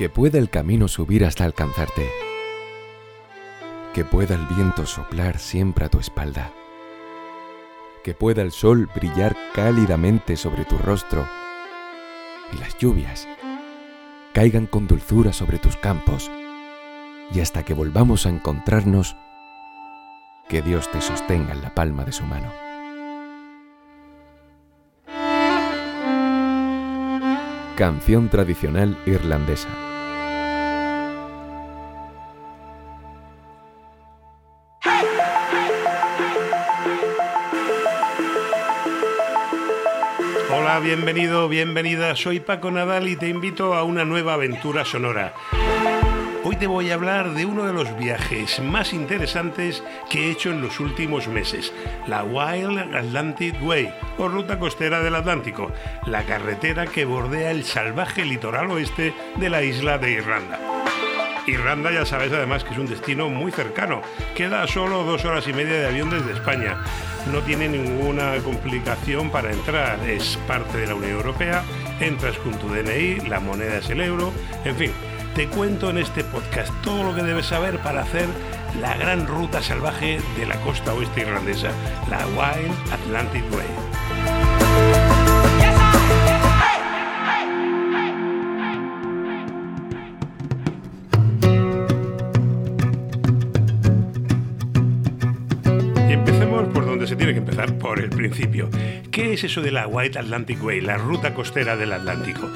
Que pueda el camino subir hasta alcanzarte. Que pueda el viento soplar siempre a tu espalda. Que pueda el sol brillar cálidamente sobre tu rostro. Y las lluvias caigan con dulzura sobre tus campos. Y hasta que volvamos a encontrarnos, que Dios te sostenga en la palma de su mano. Canción tradicional irlandesa. Bienvenido, bienvenida. Soy Paco Nadal y te invito a una nueva aventura sonora. Hoy te voy a hablar de uno de los viajes más interesantes que he hecho en los últimos meses, la Wild Atlantic Way, o Ruta Costera del Atlántico, la carretera que bordea el salvaje litoral oeste de la isla de Irlanda. Irlanda ya sabes además que es un destino muy cercano, queda solo dos horas y media de avión desde España, no tiene ninguna complicación para entrar, es parte de la Unión Europea, entras con tu DNI, la moneda es el euro, en fin, te cuento en este podcast todo lo que debes saber para hacer la gran ruta salvaje de la costa oeste irlandesa, la Wild Atlantic Way. Que empezar, por el principio. ¿Qué es eso de la White Atlantic Way, la ruta costera del Atlántico?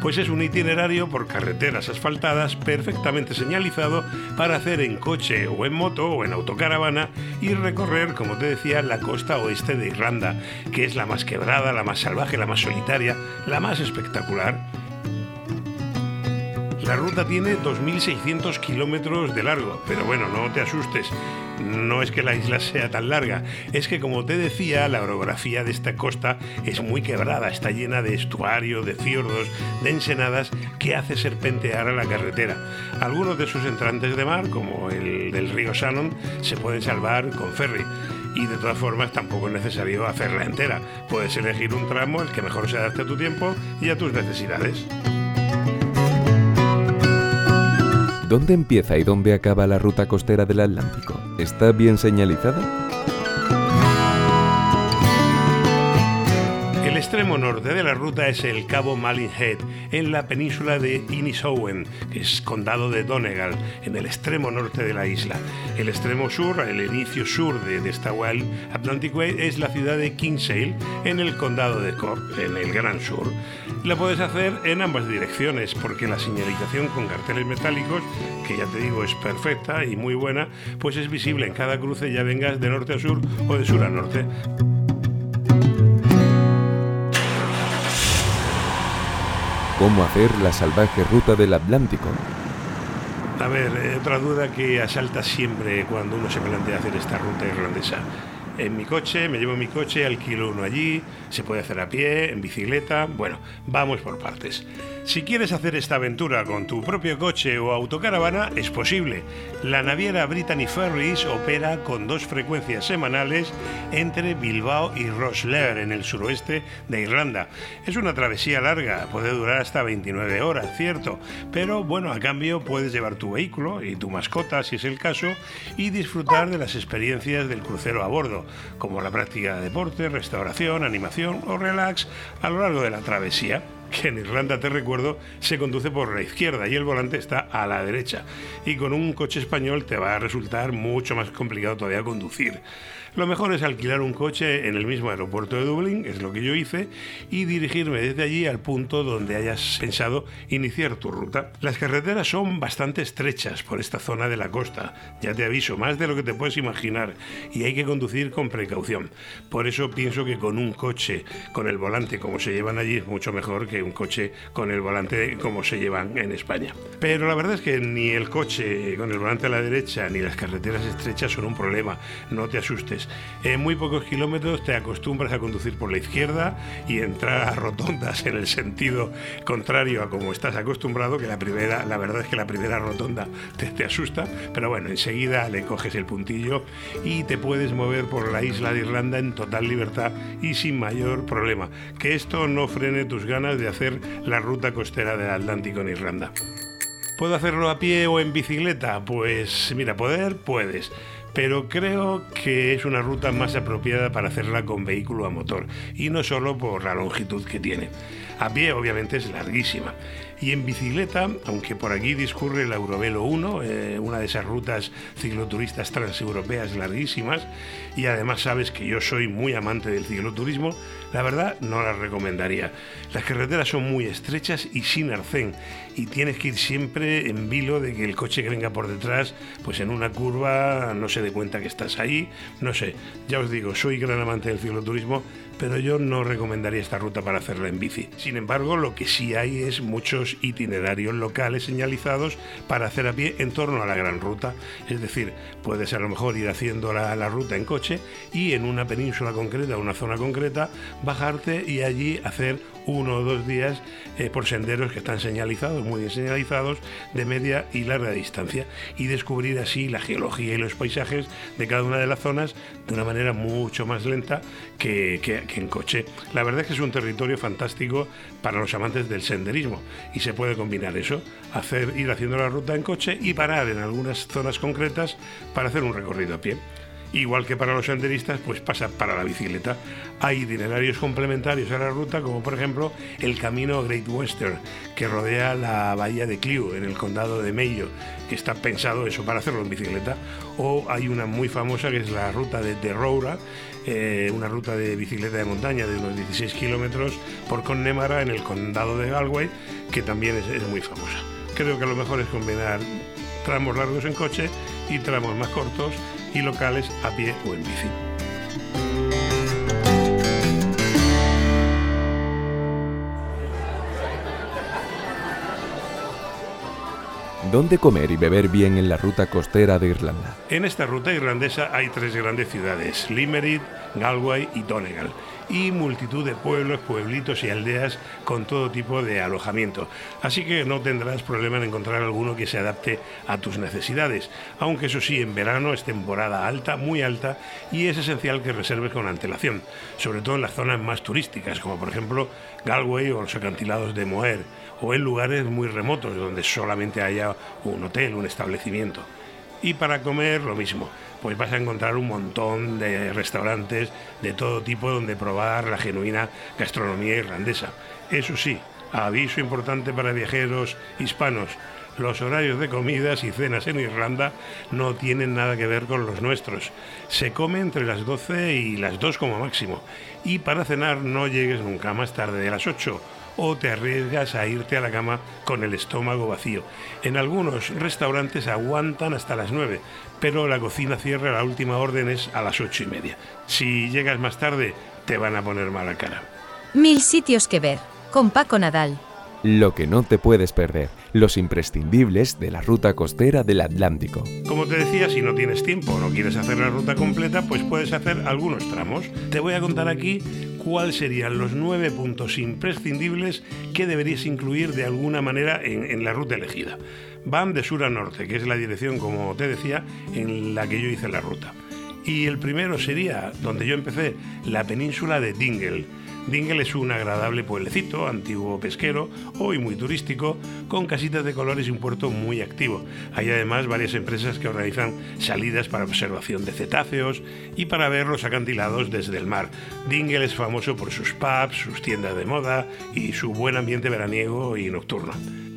Pues es un itinerario por carreteras asfaltadas perfectamente señalizado para hacer en coche o en moto o en autocaravana y recorrer, como te decía, la costa oeste de Irlanda, que es la más quebrada, la más salvaje, la más solitaria, la más espectacular. La ruta tiene 2.600 kilómetros de largo, pero bueno, no te asustes, no es que la isla sea tan larga, es que como te decía, la orografía de esta costa es muy quebrada, está llena de estuario, de fiordos, de ensenadas que hace serpentear a la carretera. Algunos de sus entrantes de mar, como el del río Shannon, se pueden salvar con ferry y de todas formas tampoco es necesario hacerla entera. Puedes elegir un tramo el que mejor se adapte a tu tiempo y a tus necesidades. ¿Dónde empieza y dónde acaba la ruta costera del Atlántico? ¿Está bien señalizada? Extremo norte de la ruta es el Cabo Malin Head, en la península de Inishowen, que es condado de Donegal, en el extremo norte de la isla. El extremo sur, el inicio sur de, de esta Wild Atlantic Way, es la ciudad de Kinsale, en el condado de Cork, en el gran sur. La puedes hacer en ambas direcciones, porque la señalización con carteles metálicos, que ya te digo es perfecta y muy buena, pues es visible en cada cruce, ya vengas de norte a sur o de sur a norte. ¿Cómo hacer la salvaje ruta del Atlántico? A ver, eh, otra duda que asalta siempre cuando uno se plantea hacer esta ruta irlandesa. En mi coche, me llevo mi coche, alquilo uno allí, se puede hacer a pie, en bicicleta, bueno, vamos por partes. Si quieres hacer esta aventura con tu propio coche o autocaravana, es posible. La naviera Brittany Ferries opera con dos frecuencias semanales entre Bilbao y Rosslare, en el suroeste de Irlanda. Es una travesía larga, puede durar hasta 29 horas, cierto, pero bueno, a cambio puedes llevar tu vehículo y tu mascota, si es el caso, y disfrutar de las experiencias del crucero a bordo, como la práctica de deporte, restauración, animación o relax a lo largo de la travesía que en Irlanda, te recuerdo, se conduce por la izquierda y el volante está a la derecha. Y con un coche español te va a resultar mucho más complicado todavía conducir. Lo mejor es alquilar un coche en el mismo aeropuerto de Dublín, es lo que yo hice, y dirigirme desde allí al punto donde hayas pensado iniciar tu ruta. Las carreteras son bastante estrechas por esta zona de la costa, ya te aviso, más de lo que te puedes imaginar, y hay que conducir con precaución. Por eso pienso que con un coche con el volante como se llevan allí es mucho mejor que un coche con el volante como se llevan en España. Pero la verdad es que ni el coche con el volante a la derecha ni las carreteras estrechas son un problema, no te asustes. En muy pocos kilómetros te acostumbras a conducir por la izquierda y entrar a rotondas en el sentido contrario a como estás acostumbrado, que la primera, la verdad es que la primera rotonda te, te asusta, pero bueno, enseguida le coges el puntillo y te puedes mover por la isla de Irlanda en total libertad y sin mayor problema. Que esto no frene tus ganas de hacer la ruta costera del Atlántico en Irlanda. ¿Puedo hacerlo a pie o en bicicleta? Pues mira, poder puedes pero creo que es una ruta más apropiada para hacerla con vehículo a motor y no solo por la longitud que tiene. A pie obviamente es larguísima y en bicicleta, aunque por aquí discurre el Eurovelo 1, eh, una de esas rutas cicloturistas transeuropeas larguísimas, y además sabes que yo soy muy amante del cicloturismo, la verdad no la recomendaría. Las carreteras son muy estrechas y sin arcén, y tienes que ir siempre en vilo de que el coche que venga por detrás, pues en una curva no se dé cuenta que estás ahí, no sé, ya os digo, soy gran amante del cicloturismo, pero yo no recomendaría esta ruta para hacerla en bici. Sin embargo, lo que sí hay es muchos itinerarios locales señalizados para hacer a pie en torno a la gran ruta. Es decir, puedes a lo mejor ir haciendo la ruta en coche y en una península concreta, una zona concreta, bajarte y allí hacer uno o dos días eh, por senderos que están señalizados, muy bien señalizados, de media y larga distancia, y descubrir así la geología y los paisajes de cada una de las zonas de una manera mucho más lenta que, en coche. La verdad es que es un territorio fantástico para los amantes del senderismo y se puede combinar eso, hacer, ir haciendo la ruta en coche y parar en algunas zonas concretas para hacer un recorrido a pie. Igual que para los senderistas, pues pasa para la bicicleta. Hay itinerarios complementarios a la ruta, como por ejemplo el camino Great Western, que rodea la bahía de Clio, en el condado de Mayo, que está pensado eso para hacerlo en bicicleta. O hay una muy famosa que es la ruta de The Roura, eh, una ruta de bicicleta de montaña de unos 16 kilómetros por Connemara, en el condado de Galway, que también es, es muy famosa. Creo que lo mejor es combinar tramos largos en coche y tramos más cortos y locales a pie o en bici. ¿Dónde comer y beber bien en la ruta costera de Irlanda? En esta ruta irlandesa hay tres grandes ciudades, Limerick, Galway y Donegal y multitud de pueblos, pueblitos y aldeas con todo tipo de alojamiento. Así que no tendrás problema en encontrar alguno que se adapte a tus necesidades, aunque eso sí, en verano es temporada alta, muy alta, y es esencial que reserves con antelación, sobre todo en las zonas más turísticas, como por ejemplo Galway o los acantilados de Moher, o en lugares muy remotos donde solamente haya un hotel, un establecimiento. Y para comer lo mismo pues vas a encontrar un montón de restaurantes de todo tipo donde probar la genuina gastronomía irlandesa. Eso sí, aviso importante para viajeros hispanos, los horarios de comidas y cenas en Irlanda no tienen nada que ver con los nuestros. Se come entre las 12 y las 2 como máximo. Y para cenar no llegues nunca más tarde de las 8 o te arriesgas a irte a la cama con el estómago vacío. En algunos restaurantes aguantan hasta las 9, pero la cocina cierra la última orden es a las ocho y media. Si llegas más tarde, te van a poner mala cara. Mil sitios que ver, con Paco Nadal. Lo que no te puedes perder, los imprescindibles de la ruta costera del Atlántico. Como te decía, si no tienes tiempo o no quieres hacer la ruta completa, pues puedes hacer algunos tramos. Te voy a contar aquí cuáles serían los nueve puntos imprescindibles que deberías incluir de alguna manera en, en, la ruta elegida. Van de sur a norte, que es la dirección, como te decía, en la que yo hice la ruta. Y el primero sería, donde yo empecé, la península de Dingle Dingle es un agradable pueblecito, antiguo pesquero, hoy muy turístico, con casitas de colores y un puerto muy activo. Hay además varias empresas que organizan salidas para observación de cetáceos y para ver los acantilados desde el mar. Dingle es famoso por sus pubs, sus tiendas de moda y su buen ambiente veraniego y nocturno.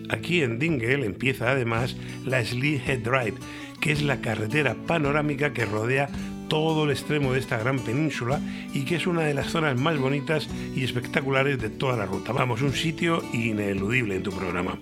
Aquí en Dingle empieza además la Slee Head Drive, que es la carretera panorámica que rodea todo el extremo de esta gran península y que es una de las zonas más bonitas y espectaculares de toda la ruta. Vamos, un sitio ineludible en tu programa.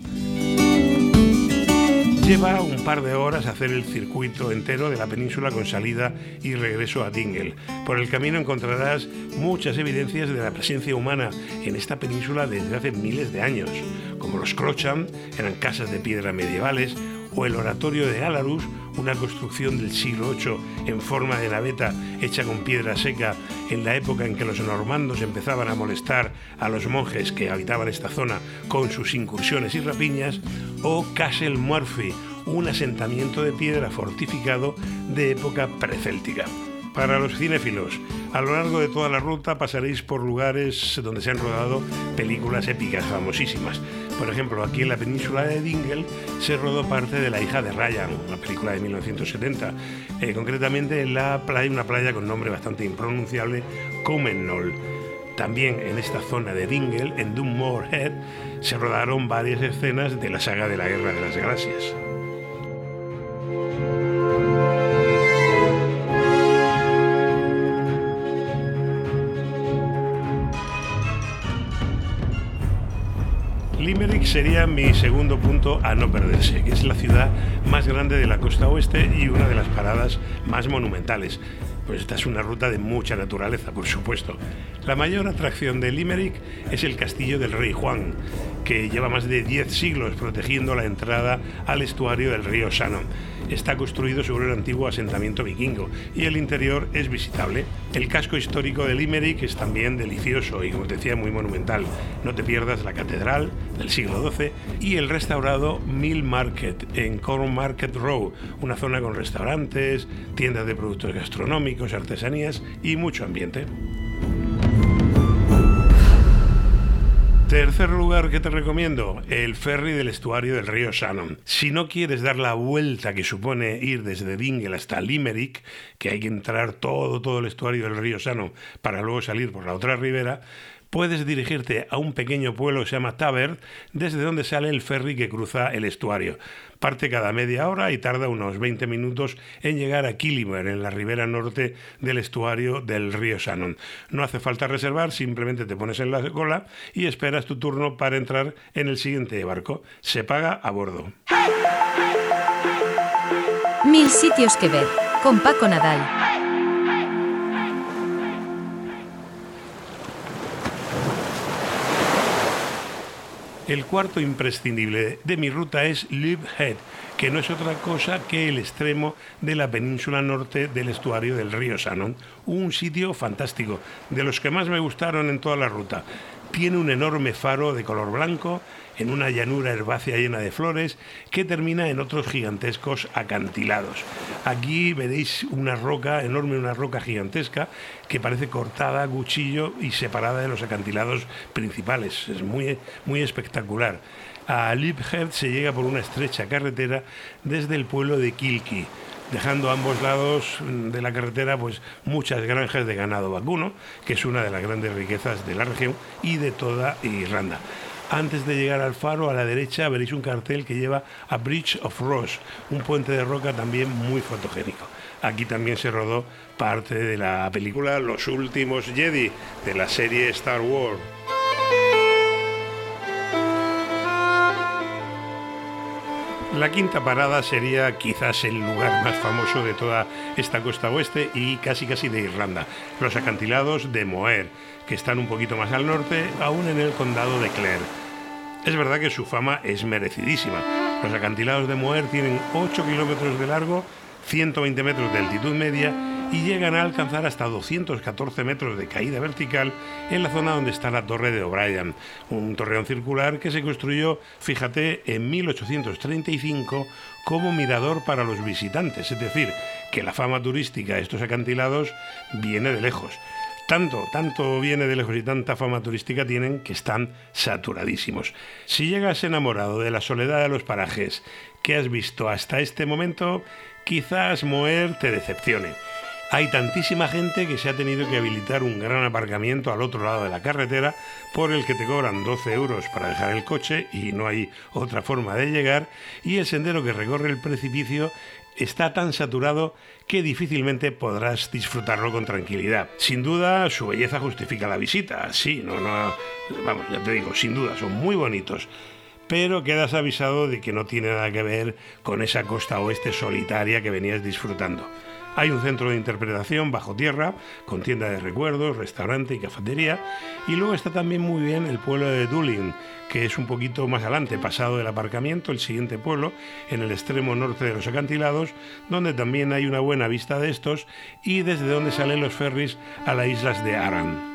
Lleva un par de horas hacer el circuito entero de la península con salida y regreso a Dingle. Por el camino encontrarás muchas evidencias de la presencia humana en esta península desde hace miles de años, como los Crocham, eran casas de piedra medievales, o el oratorio de Alarus, una construcción del siglo VIII en forma de naveta hecha con piedra seca en la época en que los normandos empezaban a molestar a los monjes que habitaban esta zona con sus incursiones y rapiñas, o Castle Murphy, un asentamiento de piedra fortificado de época precéltica. Para los cinéfilos, a lo largo de toda la ruta pasaréis por lugares donde se han rodado películas épicas famosísimas. Por ejemplo, aquí en la península de Dingle se rodó parte de La hija de Ryan, una película de 1970, eh, concretamente en la playa, una playa con nombre bastante impronunciable, Comenol. También en esta zona de Dingle, en Dunmore Head, se rodaron varias escenas de la saga de la Guerra de las Galaxias. Sería mi segundo punto a no perderse, que es la ciudad más grande de la costa oeste y una de las paradas más monumentales. Pues esta es una ruta de mucha naturaleza, por supuesto. La mayor atracción de Limerick es el castillo del rey Juan, que lleva más de 10 siglos protegiendo la entrada al estuario del río Shannon. Está construido sobre un antiguo asentamiento vikingo y el interior es visitable. El casco histórico de Limerick es también delicioso y, como decía, muy monumental. No te pierdas la catedral del siglo XII y el restaurado Mill Market en Corn Market Row, una zona con restaurantes, tiendas de productos gastronómicos, artesanías y mucho ambiente. Tercer lugar que te recomiendo, el ferry del estuario del río Shannon. Si no quieres dar la vuelta que supone ir desde Dingle hasta Limerick, que hay que entrar todo, todo el estuario del río Shannon para luego salir por la otra ribera, puedes dirigirte a un pequeño pueblo que se llama Tabert, desde donde sale el ferry que cruza el estuario. Parte cada media hora y tarda unos 20 minutos en llegar a Killimer, en la ribera norte del estuario del río Shannon. No hace falta reservar, simplemente te pones en la cola y esperas tu turno para entrar en el siguiente barco. Se paga a bordo. Mil sitios que ver, con Paco Nadal. El cuarto imprescindible de mi ruta es Head, que no es otra cosa que el extremo de la península norte del estuario del río Shannon. Un sitio fantástico, de los que más me gustaron en toda la ruta. Tiene un enorme faro de color blanco, en una llanura herbácea llena de flores que termina en otros gigantescos acantilados. Aquí veréis una roca enorme, una roca gigantesca que parece cortada a cuchillo y separada de los acantilados principales. Es muy, muy espectacular. A Liphead se llega por una estrecha carretera desde el pueblo de Kilkee dejando a ambos lados de la carretera pues muchas granjas de ganado vacuno, que es una de las grandes riquezas de la región y de toda Irlanda. Antes de llegar al faro, a la derecha veréis un cartel que lleva a Bridge of Ross, un puente de roca también muy fotogénico. Aquí también se rodó parte de la película Los últimos Jedi de la serie Star Wars. La quinta parada sería quizás el lugar más famoso de toda esta costa oeste y casi casi de Irlanda, los acantilados de Moher, que están un poquito más al norte, aún en el condado de Clare. Es verdad que su fama es merecidísima. Los acantilados de Moher tienen 8 kilómetros de largo, 120 metros de altitud media y llegan a alcanzar hasta 214 metros de caída vertical en la zona donde está la Torre de O'Brien, un torreón circular que se construyó, fíjate, en 1835 como mirador para los visitantes, es decir, que la fama turística de estos acantilados viene de lejos. Tanto, tanto viene de lejos y tanta fama turística tienen que están saturadísimos. Si llegas enamorado de la soledad de los parajes que has visto hasta este momento, quizás Moer te decepcione. Hay tantísima gente que se ha tenido que habilitar un gran aparcamiento al otro lado de la carretera por el que te cobran 12 euros para dejar el coche y no hay otra forma de llegar y el sendero que recorre el precipicio está tan saturado que difícilmente podrás disfrutarlo con tranquilidad. Sin duda, su belleza justifica la visita. Sí, no, no, vamos, ya te digo, sin duda, son muy bonitos. Pero quedas avisado de que no tiene nada que ver con esa costa oeste solitaria que venías disfrutando. Hay un centro de interpretación bajo tierra, con tienda de recuerdos, restaurante y cafetería. Y luego está también muy bien el pueblo de Dulin, que es un poquito más adelante, pasado del aparcamiento, el siguiente pueblo, en el extremo norte de los acantilados, donde también hay una buena vista de estos y desde donde salen los ferries a las islas de Aran.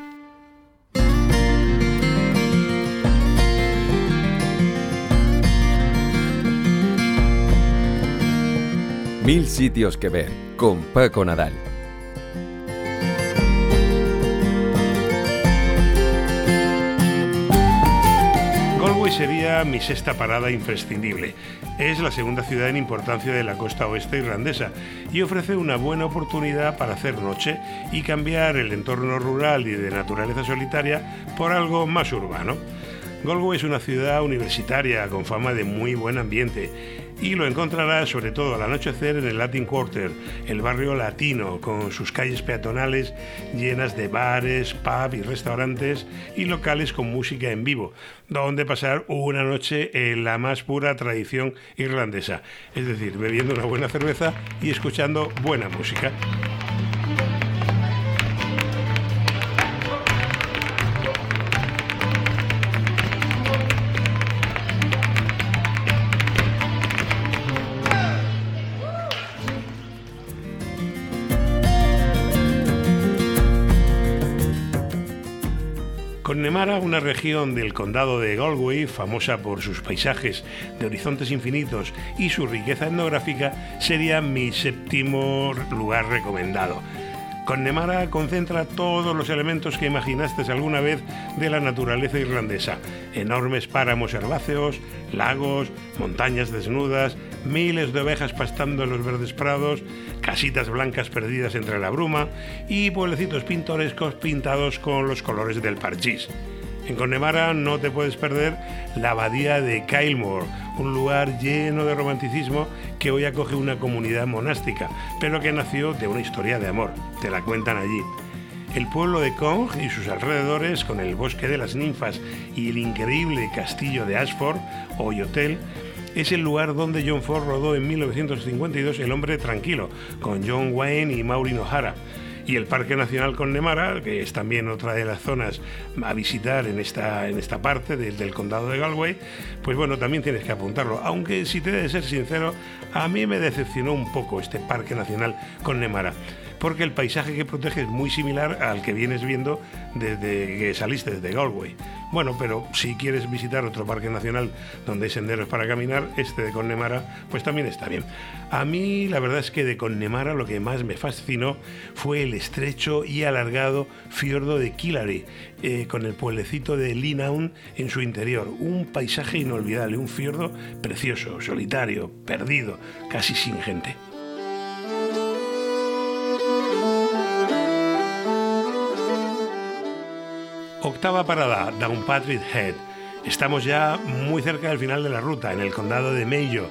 Mil sitios que ver con Paco Nadal. Galway sería mi sexta parada imprescindible. Es la segunda ciudad en importancia de la costa oeste irlandesa y ofrece una buena oportunidad para hacer noche y cambiar el entorno rural y de naturaleza solitaria por algo más urbano. Galway es una ciudad universitaria con fama de muy buen ambiente y lo encontrarás sobre todo al anochecer en el Latin Quarter, el barrio latino, con sus calles peatonales llenas de bares, pubs y restaurantes y locales con música en vivo, donde pasar una noche en la más pura tradición irlandesa, es decir, bebiendo una buena cerveza y escuchando buena música. Connemara, una región del condado de Galway, famosa por sus paisajes de horizontes infinitos y su riqueza etnográfica, sería mi séptimo lugar recomendado. Connemara concentra todos los elementos que imaginaste alguna vez de la naturaleza irlandesa. Enormes páramos herbáceos, lagos, montañas desnudas, miles de ovejas pastando en los verdes prados, casitas blancas perdidas entre la bruma y pueblecitos pintorescos pintados con los colores del parchís. En Connemara no te puedes perder la abadía de Kylemore, un lugar lleno de romanticismo que hoy acoge una comunidad monástica, pero que nació de una historia de amor. Te la cuentan allí. El pueblo de Cong y sus alrededores, con el bosque de las ninfas y el increíble castillo de Ashford o Hotel, es el lugar donde John Ford rodó en 1952 El hombre tranquilo, con John Wayne y Maureen O'Hara y el Parque Nacional Connemara, que es también otra de las zonas a visitar en esta, en esta parte del condado de Galway, pues bueno, también tienes que apuntarlo. Aunque si te he de ser sincero, a mí me decepcionó un poco este Parque Nacional Connemara porque el paisaje que protege es muy similar al que vienes viendo desde que saliste desde Galway. Bueno, pero si quieres visitar otro parque nacional donde hay senderos para caminar, este de Connemara, pues también está bien. A mí la verdad es que de Connemara lo que más me fascinó fue el estrecho y alargado fiordo de Killary, eh, con el pueblecito de Linaun en su interior. Un paisaje inolvidable, un fiordo precioso, solitario, perdido, casi sin gente. Octava parada, Downpatrick Head. Estamos ya muy cerca del final de la ruta, en el condado de Mayo,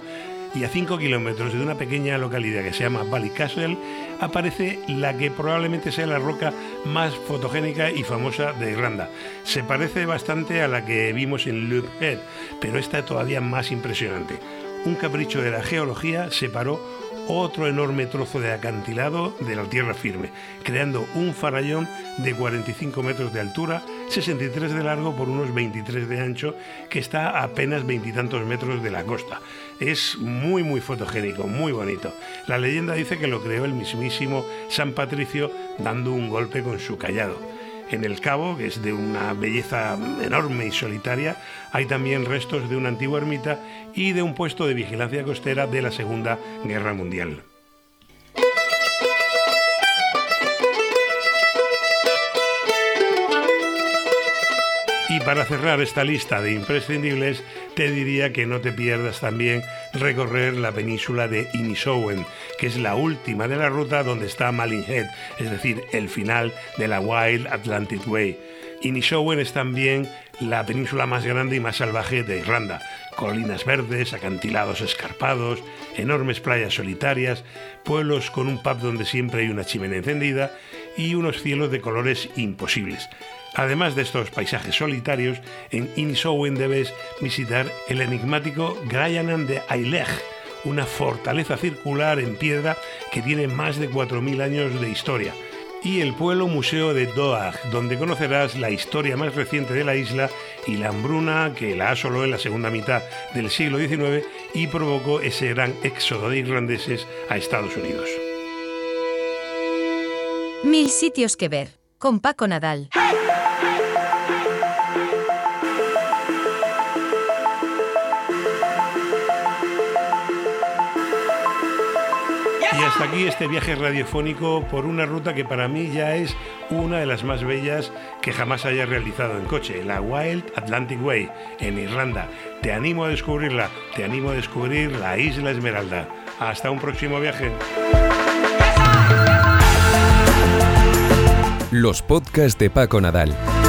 y a 5 kilómetros de una pequeña localidad que se llama Ballycastle aparece la que probablemente sea la roca más fotogénica y famosa de Irlanda. Se parece bastante a la que vimos en Loop Head, pero está todavía más impresionante. Un capricho de la geología separó otro enorme trozo de acantilado de la tierra firme, creando un farallón de 45 metros de altura, 63 de largo por unos 23 de ancho, que está a apenas veintitantos metros de la costa. Es muy muy fotogénico, muy bonito. La leyenda dice que lo creó el mismísimo San Patricio dando un golpe con su callado. En el cabo, que es de una belleza enorme y solitaria, hay también restos de una antigua ermita y de un puesto de vigilancia costera de la Segunda Guerra Mundial. Y para cerrar esta lista de imprescindibles, te diría que no te pierdas también recorrer la península de Inishowen, que es la última de la ruta donde está Malin Head, es decir, el final de la Wild Atlantic Way. Inishowen es también la península más grande y más salvaje de Irlanda. Colinas verdes, acantilados escarpados, enormes playas solitarias, pueblos con un pub donde siempre hay una chimenea encendida y unos cielos de colores imposibles. Además de estos paisajes solitarios, en Inishowen debes visitar el enigmático Grayanan de Ailech, una fortaleza circular en piedra que tiene más de 4.000 años de historia, y el pueblo museo de Doag, donde conocerás la historia más reciente de la isla y la hambruna que la asoló en la segunda mitad del siglo XIX y provocó ese gran éxodo de irlandeses a Estados Unidos. Mil sitios que ver, con Paco Nadal. Y hasta aquí este viaje radiofónico por una ruta que para mí ya es una de las más bellas que jamás haya realizado en coche, la Wild Atlantic Way, en Irlanda. Te animo a descubrirla, te animo a descubrir la Isla Esmeralda. Hasta un próximo viaje. Los podcasts de Paco Nadal.